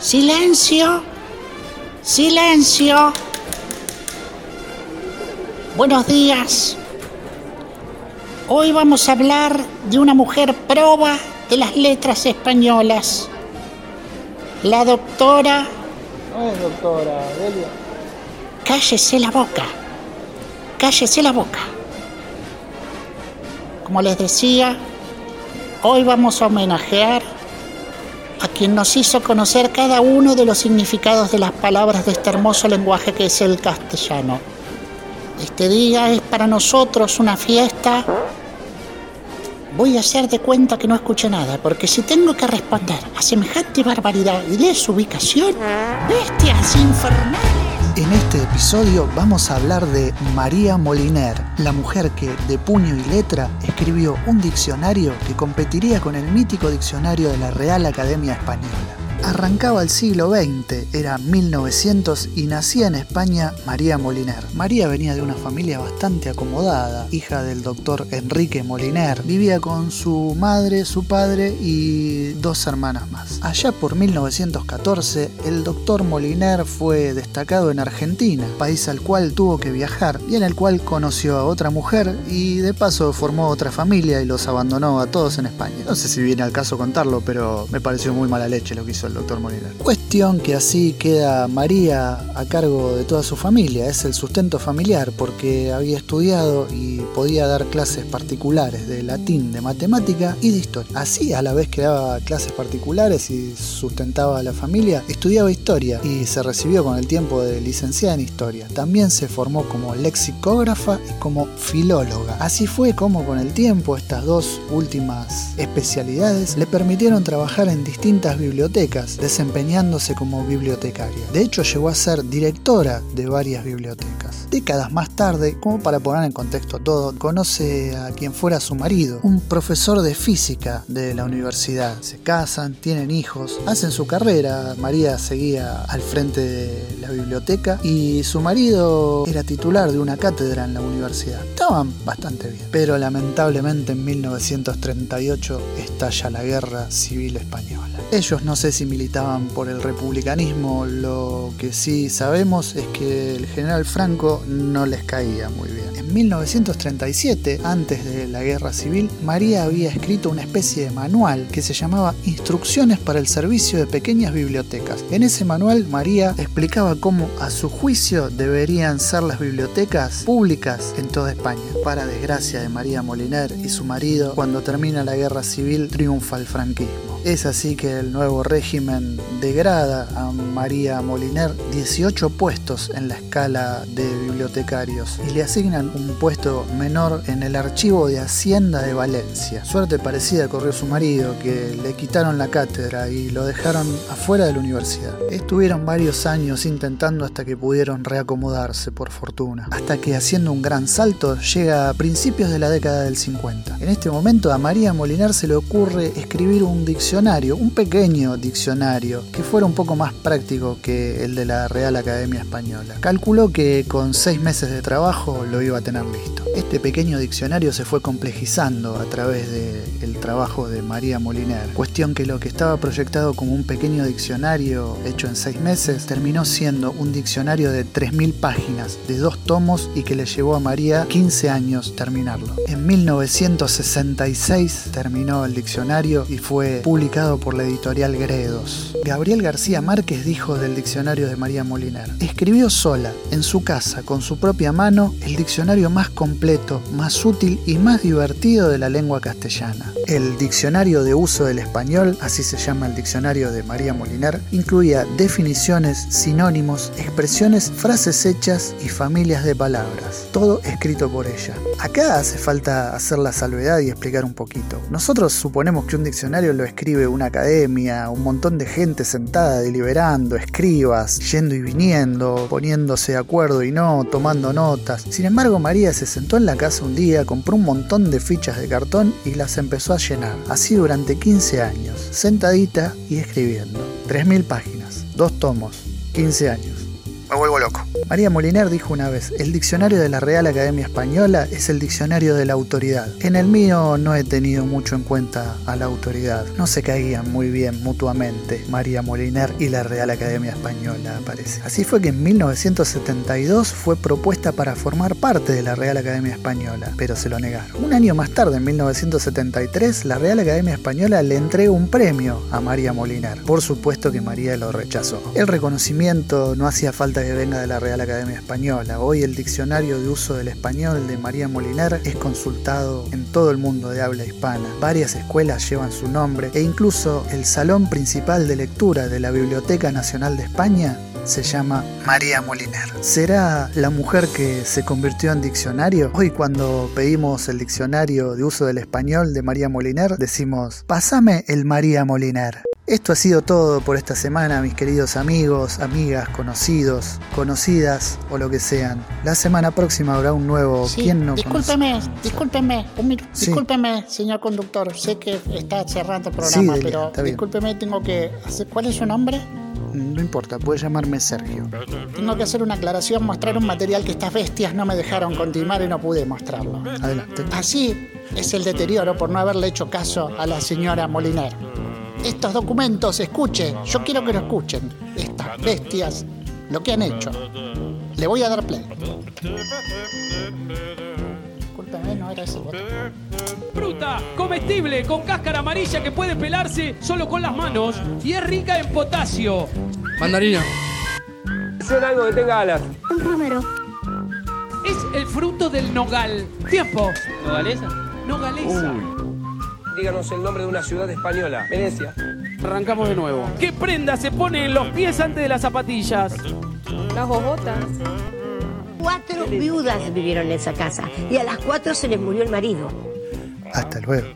Silencio. Silencio. Buenos días. Hoy vamos a hablar de una mujer proba de las letras españolas. La doctora... No es doctora, Delia. Cállese la boca. Cállese la boca. Como les decía, hoy vamos a homenajear a quien nos hizo conocer cada uno de los significados de las palabras de este hermoso lenguaje que es el castellano. Este día es para nosotros una fiesta. Voy a hacer de cuenta que no escuché nada, porque si tengo que responder a semejante barbaridad y de su ubicación, bestias infernales. En este episodio vamos a hablar de María Moliner, la mujer que de puño y letra escribió un diccionario que competiría con el mítico diccionario de la Real Academia Española. Arrancaba el siglo XX, era 1900 y nacía en España María Moliner. María venía de una familia bastante acomodada, hija del doctor Enrique Moliner. Vivía con su madre, su padre y dos hermanas más. Allá por 1914, el doctor Moliner fue destacado en Argentina, país al cual tuvo que viajar y en el cual conoció a otra mujer y de paso formó otra familia y los abandonó a todos en España. No sé si viene al caso contarlo, pero me pareció muy mala leche lo que hizo doctor Moliner. Cuestión que así queda María a cargo de toda su familia, es el sustento familiar porque había estudiado y podía dar clases particulares de latín, de matemática y de historia. Así a la vez que daba clases particulares y sustentaba a la familia, estudiaba historia y se recibió con el tiempo de licenciada en historia. También se formó como lexicógrafa y como filóloga. Así fue como con el tiempo estas dos últimas especialidades le permitieron trabajar en distintas bibliotecas, desempeñándose como bibliotecaria. De hecho llegó a ser directora de varias bibliotecas. Décadas más tarde, como para poner en contexto todo, conoce a quien fuera su marido, un profesor de física de la universidad. Se casan, tienen hijos, hacen su carrera. María seguía al frente de la biblioteca y su marido era titular de una cátedra en la universidad. Estaban bastante bien, pero lamentablemente en 1938 estalla la guerra civil española. Ellos no sé si militaban por el republicanismo, lo que sí sabemos es que el general Franco no les caía muy bien. En 1937, antes de la guerra civil, María había escrito una especie de manual que se llamaba Instrucciones para el servicio de pequeñas bibliotecas. En ese manual, María explicaba cómo, a su juicio, deberían ser las bibliotecas públicas en toda España. Para desgracia de María Moliner y su marido, cuando termina la guerra civil, triunfa el franquismo. Es así que el nuevo régimen degrada a María Moliner 18 puestos en la escala de bibliotecarios y le asignan un puesto menor en el archivo de Hacienda de Valencia. Suerte parecida corrió su marido, que le quitaron la cátedra y lo dejaron afuera de la universidad. Estuvieron varios años intentando hasta que pudieron reacomodarse, por fortuna. Hasta que haciendo un gran salto llega a principios de la década del 50. En este momento a María Moliner se le ocurre escribir un diccionario un pequeño diccionario, que fuera un poco más práctico que el de la Real Academia Española. Calculó que con seis meses de trabajo lo iba a tener listo. Este pequeño diccionario se fue complejizando a través del trabajo de María Moliner, cuestión que lo que estaba proyectado como un pequeño diccionario hecho en seis meses terminó siendo un diccionario de 3.000 páginas, de dos tomos y que le llevó a María 15 años terminarlo. En 1966 terminó el diccionario y fue publicado por la editorial Gredos. Gabriel García Márquez dijo del diccionario de María Moliner, escribió sola, en su casa, con su propia mano, el diccionario más completo, más útil y más divertido de la lengua castellana. El diccionario de uso del español, así se llama el diccionario de María Moliner, incluía definiciones, sinónimos, expresiones, frases hechas y familias de palabras, todo escrito por ella. Acá hace falta hacer la salvedad y explicar un poquito. Nosotros suponemos que un diccionario lo escribe una academia, un montón de gente sentada deliberando, escribas, yendo y viniendo, poniéndose de acuerdo y no, tomando notas. Sin embargo, María se sentó en la casa un día, compró un montón de fichas de cartón y las empezó a llenar. Así durante 15 años, sentadita y escribiendo. 3.000 páginas, dos tomos, 15 años. Me vuelvo loco. María Moliner dijo una vez, el diccionario de la Real Academia Española es el diccionario de la autoridad. En el mío no he tenido mucho en cuenta a la autoridad. No se caían muy bien mutuamente María Moliner y la Real Academia Española, parece. Así fue que en 1972 fue propuesta para formar parte de la Real Academia Española, pero se lo negaron. Un año más tarde, en 1973, la Real Academia Española le entregó un premio a María Moliner. Por supuesto que María lo rechazó. El reconocimiento no hacía falta que venga de la Real Academia Española. Hoy el diccionario de uso del español de María Moliner es consultado en todo el mundo de habla hispana. Varias escuelas llevan su nombre e incluso el salón principal de lectura de la Biblioteca Nacional de España se llama María Moliner. ¿Será la mujer que se convirtió en diccionario? Hoy cuando pedimos el diccionario de uso del español de María Moliner, decimos, pásame el María Moliner. Esto ha sido todo por esta semana, mis queridos amigos, amigas, conocidos, conocidas o lo que sean. La semana próxima habrá un nuevo. Sí, ¿Quién no discúlpeme, conoce? discúlpeme, un minuto. Sí. Discúlpeme, señor conductor. Sé que está cerrando el programa, pero discúlpeme, tengo que hacer. ¿Cuál es su nombre? No importa, puede llamarme Sergio. Tengo que hacer una aclaración, mostrar un material que estas bestias no me dejaron continuar y no pude mostrarlo. Adelante. Así es el deterioro por no haberle hecho caso a la señora Moliner. Estos documentos, escuche, yo quiero que lo escuchen. Estas bestias, lo que han hecho. Le voy a dar play. Discúlpeme, no era ese botón. Fruta comestible con cáscara amarilla que puede pelarse solo con las manos y es rica en potasio. Mandarina. Menciona algo que tenga alas. Un romero. Es el fruto del nogal. Tiempo. ¿Nogalesa? Nogalesa. Díganos el nombre de una ciudad española. Venecia. Arrancamos de nuevo. ¿Qué prenda se pone en los pies antes de las zapatillas? Las jojotas. Cuatro viudas vivieron en esa casa y a las cuatro se les murió el marido. Hasta luego.